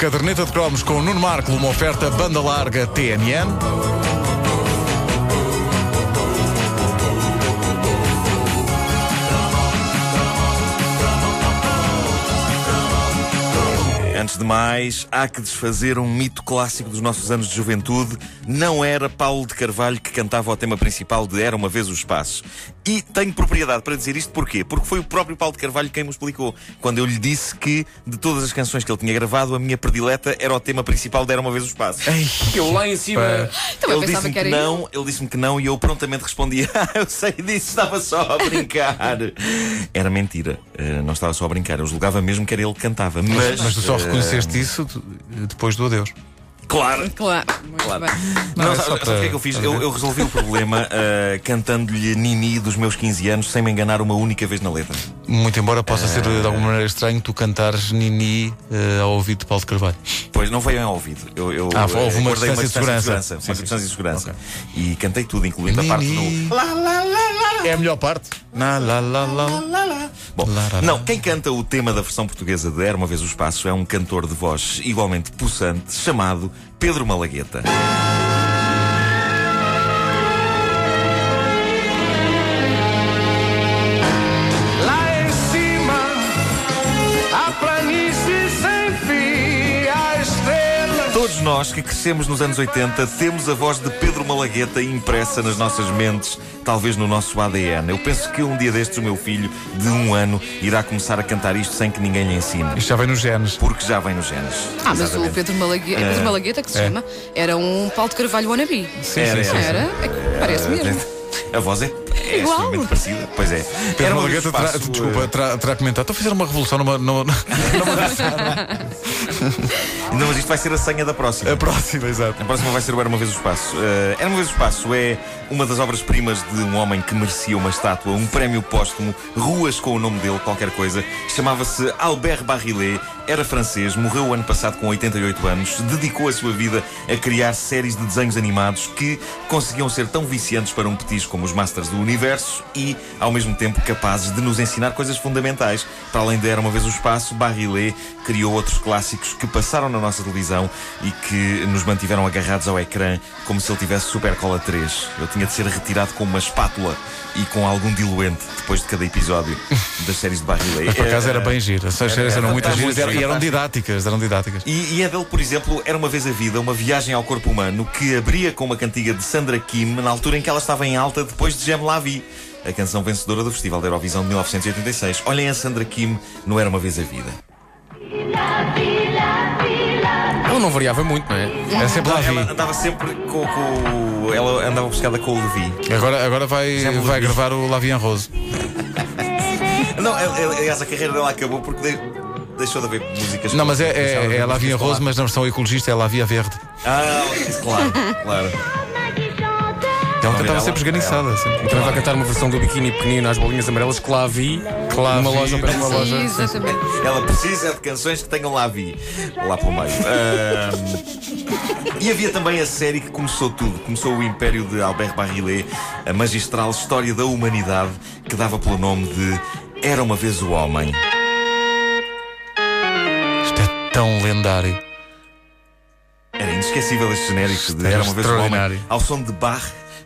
Caderneta de cromos com Nuno Marco, uma oferta banda larga TMN. Antes de mais, há que desfazer um mito clássico dos nossos anos de juventude. Não era Paulo de Carvalho que cantava o tema principal de Era uma Vez o Espaço. E tenho propriedade para dizer isto porquê? Porque foi o próprio Paulo de Carvalho quem me explicou. Quando eu lhe disse que, de todas as canções que ele tinha gravado, a minha predileta era o tema principal de Era uma Vez o Espaço. Eu lá em cima. Também ele pensava disse-me que que, não, ele disse-me que não e eu prontamente respondi: Ah, eu sei disso, estava só a brincar. Era mentira, Eh, não estava só a brincar, eu julgava mesmo que era ele que cantava. Mas, Mas tu só eh, reconheceste isso tu- depois do adeus. Claro, Claro, Claro. bem. Não, Não, é sabe, para- o que é que eu fiz? Eu, eu resolvi o problema eh, cantando-lhe Nini dos meus 15 anos sem me enganar uma única vez na letra. Muito embora possa ser de alguma maneira estranho tu cantares Nini eh, ao ouvido de Paulo de Carvalho. Pois não veio ao ouvido. Eu, eu, Ah, houve eh, uma guardei distância de segurança. Sim, Sim, uma sim. distância de segurança. E cantei tudo, incluindo a parte Nini. do. Lá, lá. É a melhor parte. Na, lá. Bom, não, quem canta o tema da versão portuguesa de Era uma Vez o Espaço é um cantor de voz igualmente possante chamado Pedro Malagueta. Nós que crescemos nos anos 80 temos a voz de Pedro Malagueta impressa nas nossas mentes, talvez no nosso ADN. Eu penso que um dia destes o meu filho, de um ano, irá começar a cantar isto sem que ninguém lhe ensine. Isto já vem nos genes. Porque já vem nos genes. Ah, mas o. Pedro Malagueta, Pedro Malagueta que se É. chama, era um Paulo de Carvalho wannabe. Sim, Era, sim, sim. Era? É que parece mesmo. A voz é, é Igual. extremamente parecida. Pois é. Pedro Malagueta terá, espaço, desculpa, terá, terá comentado. Estou a fazer uma revolução numa, numa, numa eh, Não, mas isto vai ser a senha da próxima. a próxima, exato. A próxima vai ser o Era uma Vez o Espaço. Eh, Era uma Vez o Espaço é uma das obras-primas de um homem que merecia uma estátua, um prémio póstumo, ruas com o nome dele, qualquer coisa. Chamava-se Albert Barrillet, era francês, morreu o ano passado com 88 anos, dedicou a sua vida a criar séries de desenhos animados que conseguiam ser tão viciantes para um petis como os Masters do Universo e, ao mesmo tempo, capazes de nos ensinar coisas fundamentais. Para além de Era uma Vez o Espaço, Barrillet criou outros clássicos que passaram na nossa televisão e que nos mantiveram agarrados ao ecrã como se ele tivesse Super Cola 3. Eu tinha de ser retirado com uma espátula e com algum diluente depois de cada episódio das séries de Barrillet. Por acaso era bem giro. As séries era- eram muito era giras e eram- didáticas. Eram didáticas. E, e a dele, por exemplo, era uma vez a vida, uma viagem ao corpo humano que abria com uma cantiga de Sandra Kim na altura em que ela estava em alta depois de Gem La Vie, a canção vencedora do Festival da Eurovisão de 1986. Olhem a Sandra Kim no Era uma vez a vida. Não variava muito, não é? Era sempre lá Ela andava sempre com, com ela andava buscada com o Levi. Agora, agora vai, vai gravar o Lavian Rose. Não, ela- aliás, a carreira dela acabou porque de- deixou de haver músicas. Não, mas é, deixaram de é, haver é Lavian Rose, mas na versão ecologista é Lavia Verde. Ah, claro, claro. Ela cantava sempre esganiçada. sempre. Também vai cantar uma versão do biquíni pequenino às bolinhas amarelas que lá vi Claro, numa vi, loja de uma numa loja. Exatamente. Ela precisa de canções que tenham lá vi lá pelo meio. Ahm, e havia também a série que começou tudo. Começou o império de Albert Barrillet, a magistral história da humanidade que dava pelo nome de Era uma vez o homem. Isto é tão lendário. Era inesquecível este genérico de Era uma vez o homem. Ao som de Bach,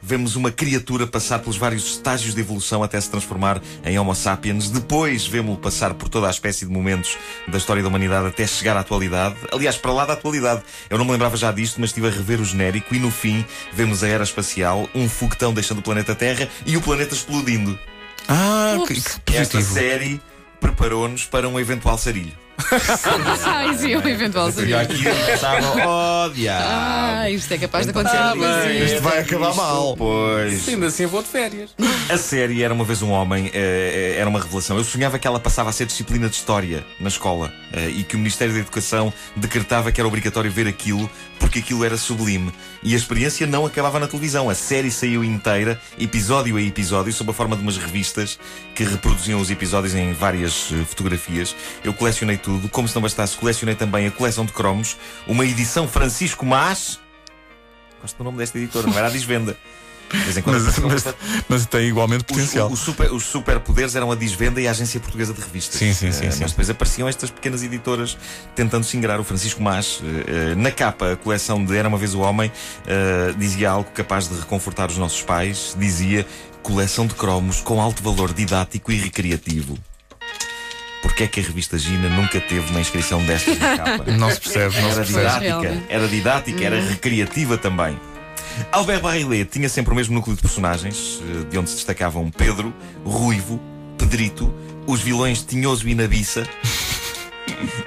vemos uma criatura passar pelos vários estágios de evolução até se transformar em Homo sapiens. Depois vemos-lo passar por toda a espécie de momentos da história da humanidade até chegar à atualidade. Aliás, para lá da atualidade. Eu não me lembrava já disto, mas estive a rever o genérico e no fim vemos a era espacial, um foguetão deixando o planeta Terra e o planeta explodindo. Ah, que, que Esta positivo. série preparou-nos para um eventual sarilho. Ai, sim, o eventual E seria. aqui eu começava, oh, diabo. Ah, isto é capaz de acontecer Ah, uma bem. Isto vai acabar mal. Pois. Ainda assim eu vou de férias. A série Era uma vez um homem eh, era uma revelação. Eu sonhava que ela passava a ser disciplina de história na escola eh, e que o Ministério da Educação decretava que era obrigatório ver aquilo porque aquilo era sublime. E a experiência não acabava na televisão. A série saiu inteira, episódio a episódio, sob a forma de umas revistas que reproduziam os episódios em várias eh, fotografias. Eu colecionei tudo. Como se não bastasse, colecionei também a coleção de cromos, uma edição Francisco Mas. Gosto do nome desta editora, não era a Desvenda. Mas, mas, mas tem igualmente Os, potencial. os super, os superpoderes eram a Disvenda e a Agência Portuguesa de Revistas. Sim, sim, sim, Eh, sim. Mas depois apareciam estas pequenas editoras tentando se. O Francisco Mas, eh, na capa, a coleção de Era uma Vez o Homem, eh, dizia algo capaz de reconfortar os nossos pais. Dizia coleção de cromos com alto valor didático e recreativo. Porquê é que a revista Gina nunca teve uma inscrição destas na capa? Não se percebe, não se Era percebe. didática, era didática, era recreativa também. Albert Barrillet tinha sempre o mesmo núcleo de personagens, eh, de onde se destacavam Pedro, Ruivo, Pedrito, os vilões Tinhoso e Nabiça.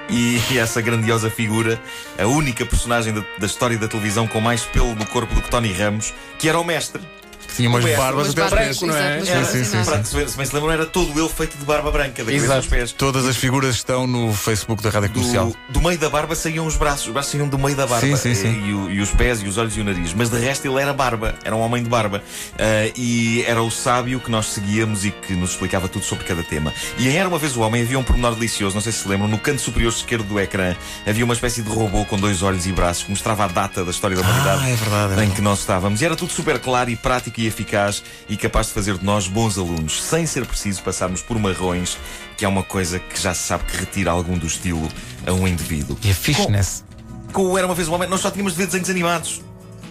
E essa grandiosa figura, a única personagem da, da história da televisão com mais pelo no corpo do que Tony Ramos, que era o mestre. Que tinha umas barbas Mas até aos barbas, pés. não é? Sim, sim, sim, se, bem se lembram, era todo ele feito de barba branca, da cabeça aos pés. Todas as figuras estão no Facebook da Rádio Comercial. Do, meio da barba saíam os braços, os braços saíam do meio da barba. Sim, sim, sim. E, os pés, e os olhos e o nariz. Mas de resto ele era barba, era um homem de barba. Ah, e era o sábio que nós seguíamos e que nos explicava tudo sobre cada tema. E em Era uma vez o Homem havia um pormenor delicioso, não sei se se lembram, no canto superior esquerdo do ecrã havia uma espécie de robô com dois olhos e braços que mostrava a data da história da humanidade Ah, é verdade, é em que nós estávamos. E era tudo super claro e prático e eficaz e capaz de fazer de nós bons alunos, sem ser preciso passarmos por marrões, que é uma coisa que já se sabe que retira algum do estilo a um indivíduo. E a fishness. Com o Era uma Vez o Homem, nós só tínhamos de ver desenhos animados.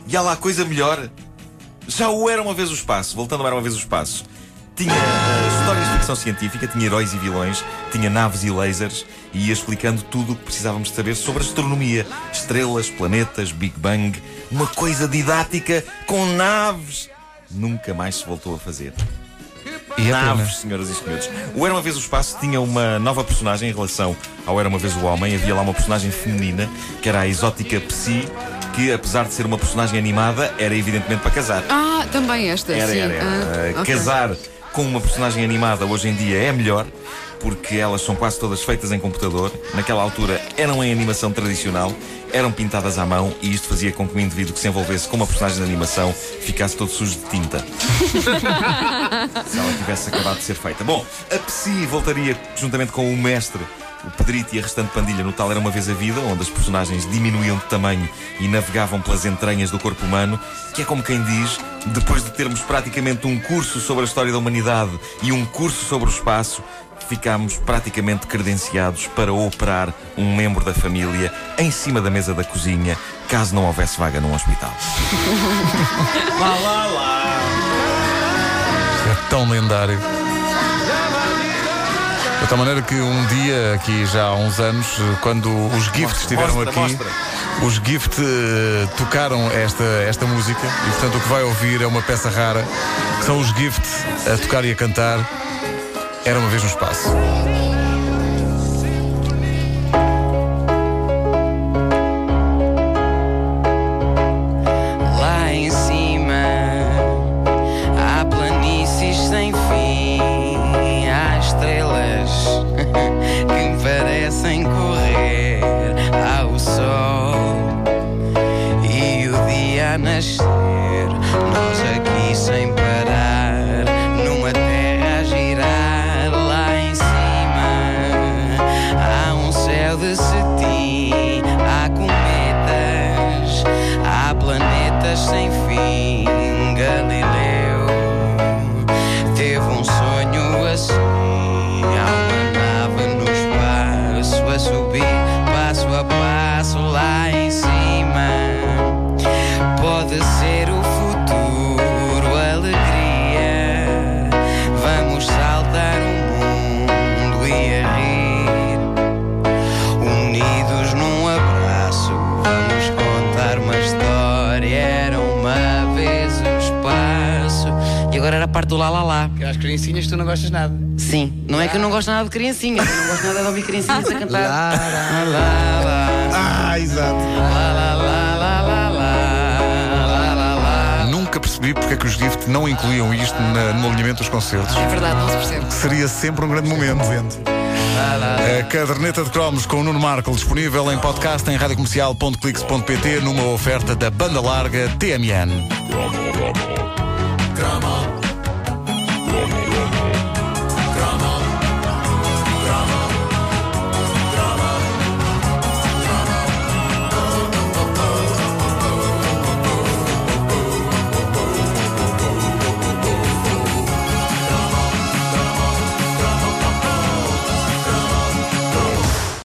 E há lá coisa melhor. Já o Era uma Vez o Espaço, voltando ao Era uma Vez o Espaço, tinha eh, histórias de ficção científica, tinha heróis e vilões, tinha naves e lasers e ia explicando tudo o que precisávamos saber sobre astronomia, estrelas, planetas, Big Bang, uma coisa didática com naves. Nunca mais se voltou a fazer. E é pena. Naves, senhoras e senhores. O Era uma Vez o Espaço tinha uma nova personagem em relação ao Era uma Vez o Homem. Havia lá uma personagem feminina, que era a exótica Psy, que apesar de ser uma personagem animada, era evidentemente para casar. Ah, também esta. Era, sim. era, era. Ah, Uh, ok. Casar com uma personagem animada hoje em dia é melhor, porque elas são quase todas feitas em computador. Naquela altura eram em animação tradicional, eram pintadas à mão e isto fazia com que o indivíduo que se envolvesse com uma personagem de animação ficasse todo sujo de tinta. se ela tivesse acabado de ser feita. Bom, a Psy voltaria juntamente com o mestre. O Pedrito e a restante pandilha no tal Era Uma Vez a Vida, onde as personagens diminuíam de tamanho e navegavam pelas entranhas do corpo humano, que é como quem diz, depois de termos praticamente um curso sobre a história da humanidade e um curso sobre o espaço, ficámos praticamente credenciados para operar um membro da família em cima da mesa da cozinha, caso não houvesse vaga num hospital. lá, lá, lá. É tão lendário. De tal maneira que um dia, aqui já há uns anos, quando os Gift Mostra, estiveram mostra, aqui, mostra. os Gift eh, tocaram esta, esta música e, portanto, o que vai ouvir é uma peça rara, que são os Gift a tocar e a cantar. Era uma vez no espaço. parte do Lalalá. As criancinhas tu não gostas nada. Sim, não é que eu não gosto nada de criancinhas, eu não gosto nada de ouvir criancinhas a cantar. Lá, lá, lá, Ah, exato. Nunca percebi porque é que os Gift não incluíam isto na- no alinhamento dos concertos. É verdade, não se percebe. Seria sempre um grande momento. gente. A caderneta de cromos com o Nuno Marco disponível em podcast em radiocomercial.clix.pt numa oferta da banda larga TMN.